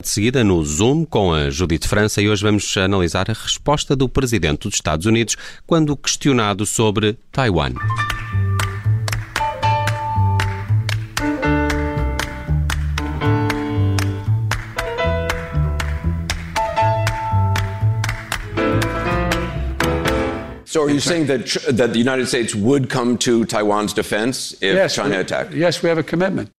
De seguida no Zoom com a Judite França e hoje vamos analisar a resposta do presidente dos Estados Unidos quando questionado sobre Taiwan. So are you saying that that the United States would come to Taiwan's defense if yes, China attacked? Yes, we have a commitment.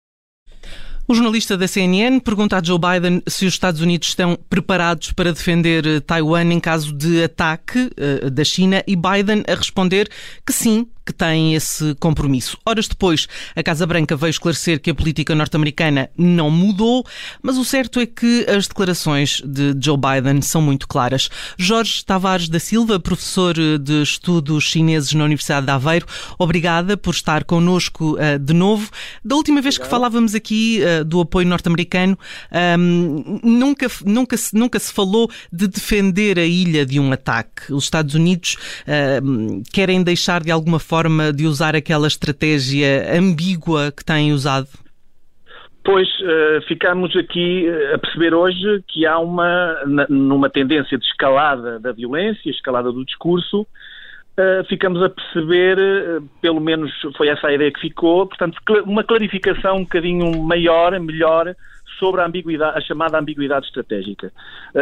O jornalista da CNN pergunta a Joe Biden se os Estados Unidos estão preparados para defender eh, Taiwan em caso de ataque uh, da China e Biden a responder que sim, que tem esse compromisso. Horas depois, a Casa Branca veio esclarecer que a política norte-americana não mudou, mas o certo é que as declarações de Joe Biden são muito claras. Jorge Tavares da Silva, professor de estudos chineses na Universidade de Aveiro, obrigada por estar connosco de novo. Da última vez que falávamos aqui do apoio norte-americano, um, nunca, nunca, se, nunca se falou de defender a ilha de um ataque. Os Estados Unidos uh, querem deixar de alguma forma forma de usar aquela estratégia ambígua que têm usado? Pois, uh, ficamos aqui eh, a perceber hoje que há uma, numa tendência de escalada da violência, escalada do discurso, uh, ficamos a perceber, uh, pelo menos foi essa a ideia que ficou, portanto, uma clarificação um bocadinho maior, melhor, sobre a, ambiguidade, a chamada ambiguidade estratégica.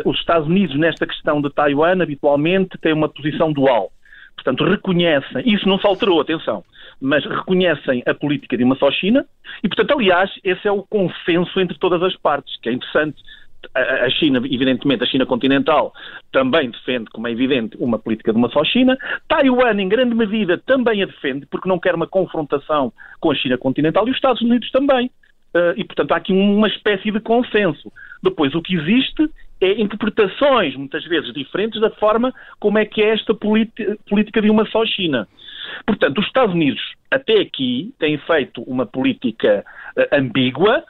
os Estados Unidos, nesta questão de Taiwan, habitualmente têm uma posição dual. Portanto, reconhecem, isso não se alterou, atenção, mas reconhecem a política de uma só China e, portanto, aliás, esse é o consenso entre todas as partes, que é interessante. A China, evidentemente, a China continental também defende, como é evidente, uma política de uma só China. Taiwan, em grande medida, também a defende, porque não quer uma confrontação com a China continental e os Estados Unidos também. Eh, e, portanto, há aqui uma espécie de consenso. Depois, o que existe é interpretações, muitas vezes diferentes, da forma como é que é esta política de uma só China. Portanto, os Estados Unidos, até aqui, têm feito uma política uh, ambígua,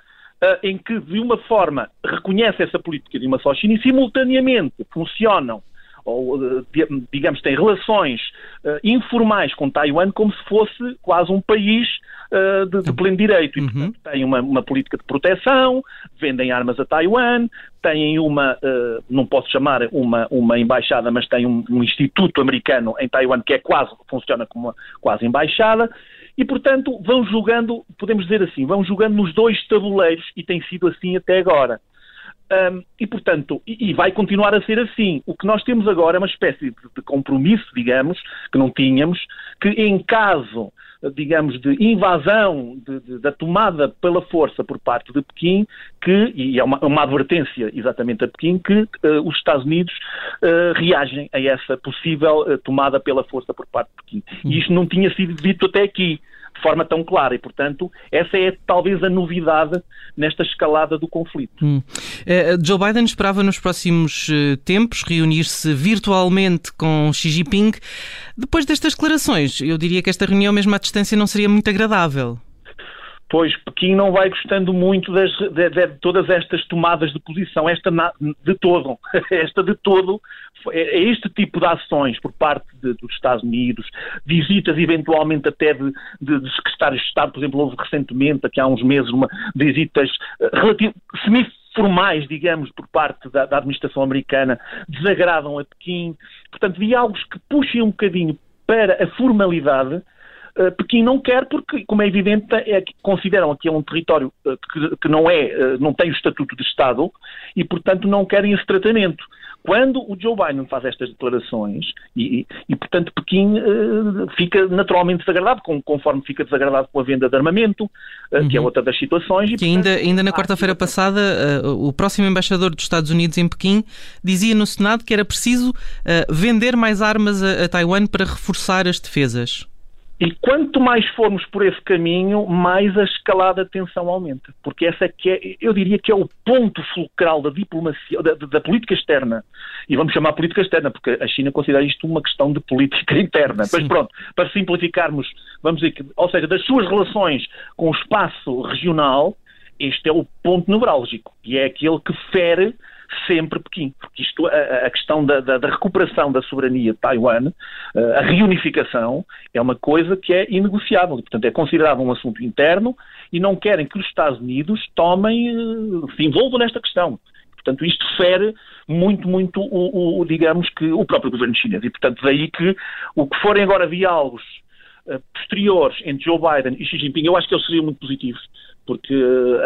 em que, de uma forma, reconhece essa política de uma só China e, simultaneamente, funcionam ou, digamos, têm relações uh, informais com Taiwan como se fosse quase um país uh, de, de, pleno direito. E, uhum. portanto, têm uma, uma, política de proteção, vendem armas a Taiwan, têm uma, uh, não posso chamar uma, uma embaixada, mas têm um, um, instituto americano em Taiwan que é quase, funciona como uma quase embaixada. E, portanto, vão jogando, podemos dizer assim, vão jogando nos dois tabuleiros e tem sido assim até agora. Um, e, portanto, e, e, vai continuar a ser assim. O que nós temos agora é uma espécie de, de, compromisso, digamos, que não tínhamos, que em caso, digamos, de invasão, de, de, da tomada pela força por parte de Pequim, que, e é uma, uma advertência exatamente a Pequim, que uh, os Estados Unidos uh, reagem a essa possível uh, tomada pela força por parte de Pequim. E isto não tinha sido dito até aqui de forma tão clara e, portanto, essa é talvez a novidade nesta escalada do conflito. Hum. Uh, Joe Biden esperava nos próximos uh, tempos reunir-se virtualmente com Xi Jinping. Depois destas declarações, eu diria que esta reunião, mesmo à distância, não seria muito agradável. Pois Pequim não vai gostando muito das, de, de, todas estas tomadas de posição, esta na, de todo, esta de todo, é, é este tipo de ações por parte de, dos Estados Unidos, visitas eventualmente até de, de, de secretários de Estado, por exemplo, houve recentemente, aqui há uns meses, uma, visitas uh, relativ, formais, digamos, por parte da, da administração americana, desagradam a Pequim. Portanto, diálogos que puxem um bocadinho para a formalidade, eh, Pequim não quer porque, como é evidente, é, consideram aquele um território uh, que, que, não é, uh, não tem o estatuto de Estado e, portanto, não querem esse tratamento. Quando o Joe Biden faz estas declarações e, e portanto, Pequim fica naturalmente desagradado, com, conforme fica desagradado com a venda de armamento, uhum. que é uhum. outra das situações. E, portanto, ainda, ainda na quarta-feira passada, o próximo embaixador dos Estados Unidos em Pequim dizia no Senado que era preciso vender mais armas a, a Taiwan para reforçar as defesas. E quanto mais formos por esse caminho, mais a escalada de tensão aumenta. Porque essa é que é, eu diria que é o ponto fulcral da diplomacia, da, da, política externa. E vamos chamar política externa, porque a China considera isto uma questão de política interna. Sim. Mas pronto, para simplificarmos, vamos dizer que, ou seja, das suas relações com o espaço regional, este é o ponto nevrálgico. E é aquele que fere sempre Pequim. Porque isto, a, a questão da, da, da, recuperação da soberania de Taiwan, a reunificação, é uma coisa que é inegociável. Portanto, é considerado um assunto interno e não querem que os Estados Unidos tomem, eh, se envolvam nesta questão. portanto, isto fere muito, muito, o, o, digamos que, o próprio governo chinês. E, portanto, daí que o que forem agora diálogos uh, posteriores entre Joe Biden e Xi Jinping, eu acho que eles seriam muito positivos porque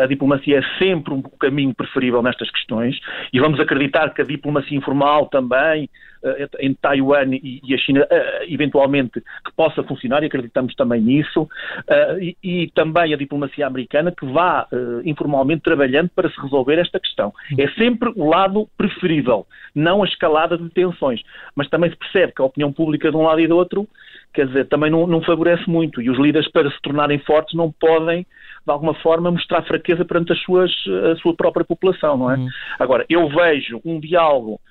a diplomacia é sempre um caminho preferível nestas questões e vamos acreditar que a diplomacia informal também eh, em Taiwan e a China eh, eventualmente que possa funcionar e acreditamos também nisso eh, e, também a diplomacia americana que vá informalmente trabalhando para se resolver esta questão. É sempre o lado preferível, não a escalada de tensões, mas também se percebe que a opinião pública de um lado e do outro quer dizer, também não, não favorece muito e os líderes para se tornarem fortes não podem de alguma forma, mostrar fraqueza perante as suas, a sua própria população, não é? Uhum. Agora, eu vejo um diálogo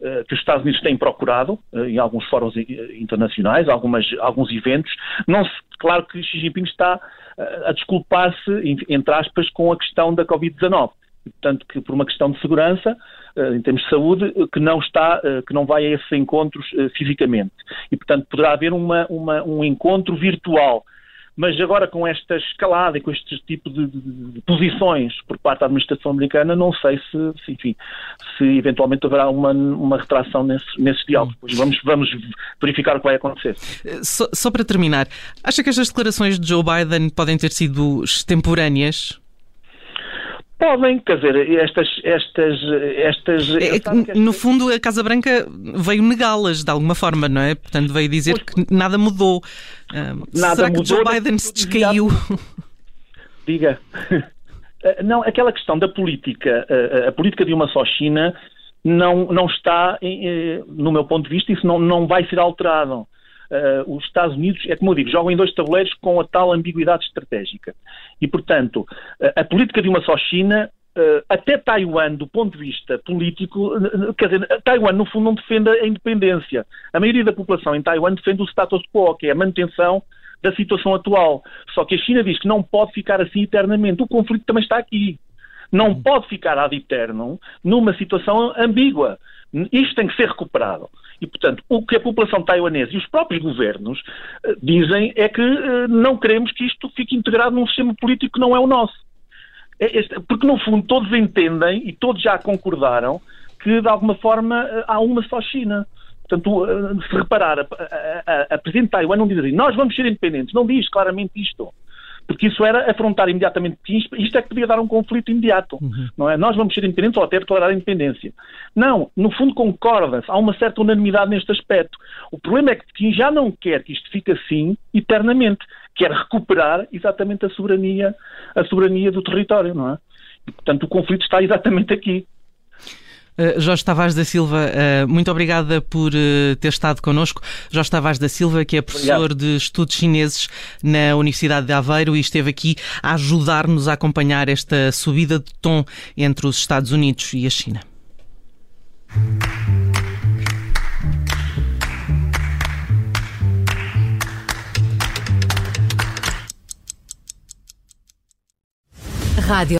uh, que os Estados Unidos têm procurado uh, em alguns fóruns internacionais, algumas, alguns eventos. Não se, claro que Xi Jinping está uh, a desculpar-se, entre aspas, com a questão da Covid-19. Portanto, que por uma questão de segurança, em termos de saúde, que não está, que não vai a esses encontros fisicamente. E, portanto, poderá haver uma, uma, um encontro virtual mas agora com esta escalada e com este tipo de, de, de posições por parte da administração americana, não sei se, se enfim, se eventualmente haverá uma, uma retração nesse, nesses diálogos. Pois vamos, vamos verificar o que vai acontecer. Só, só para terminar, acha que estas declarações de Joe Biden podem ter sido extemporâneas? Podem, quer dizer, estas. estas, estas é, é no fundo, a Casa Branca veio negá-las de alguma forma, não é? Portanto, veio dizer pois, que nada mudou. nada será mudou que Joe Biden se descaiu? Diga. Eh, não, aquela questão da política, a, a política de uma só China não, não está, eh, no meu ponto de vista, isso não, não vai ser alterado uh, os Estados Unidos, é como eu digo, jogam em dois tabuleiros com a tal ambiguidade estratégica. E, portanto, uh, a política de uma só China Uh, até Taiwan, do ponto de vista político, quer dizer, Taiwan no fundo não defende a independência. A maioria da população em Taiwan defende o status quo, que é a manutenção da situação atual. Só que a China diz que não pode ficar assim eternamente. O conflito também está aqui. Não uhum. pode ficar ad eterno numa situação ambígua. Isto tem que ser recuperado. E, portanto, o que a população taiwanesa e os próprios governos uh, dizem é que uh, não queremos que isto fique integrado num sistema político que não é o nosso. É porque, no fundo, todos entendem e todos já concordaram que, de alguma forma, uh, há uma só China. Portanto, se reparar, a, a, a, a Presidente de Taiwan não diz assim, nós vamos ser independentes, não diz claramente isto porque isso era afrontar imediatamente isto, isto é que podia dar um conflito imediato, uhum. não é? Nós vamos ser independentes ou até declarar a independência. Não, no fundo concorda-se, há uma certa unanimidade neste aspecto. O problema é que quem já não quer que isto fique assim eternamente, quer recuperar exatamente a soberania, a soberania do território, não é? E, portanto, o conflito está exatamente aqui. Uh, Jorge Tavares da Silva, uh, muito obrigada por uh, ter estado connosco. Jorge Tavares da Silva, que é professor Obrigado. de estudos chineses na Universidade de Aveiro e esteve aqui a ajudar-nos a acompanhar esta subida de tom entre os Estados Unidos e a China. Rádio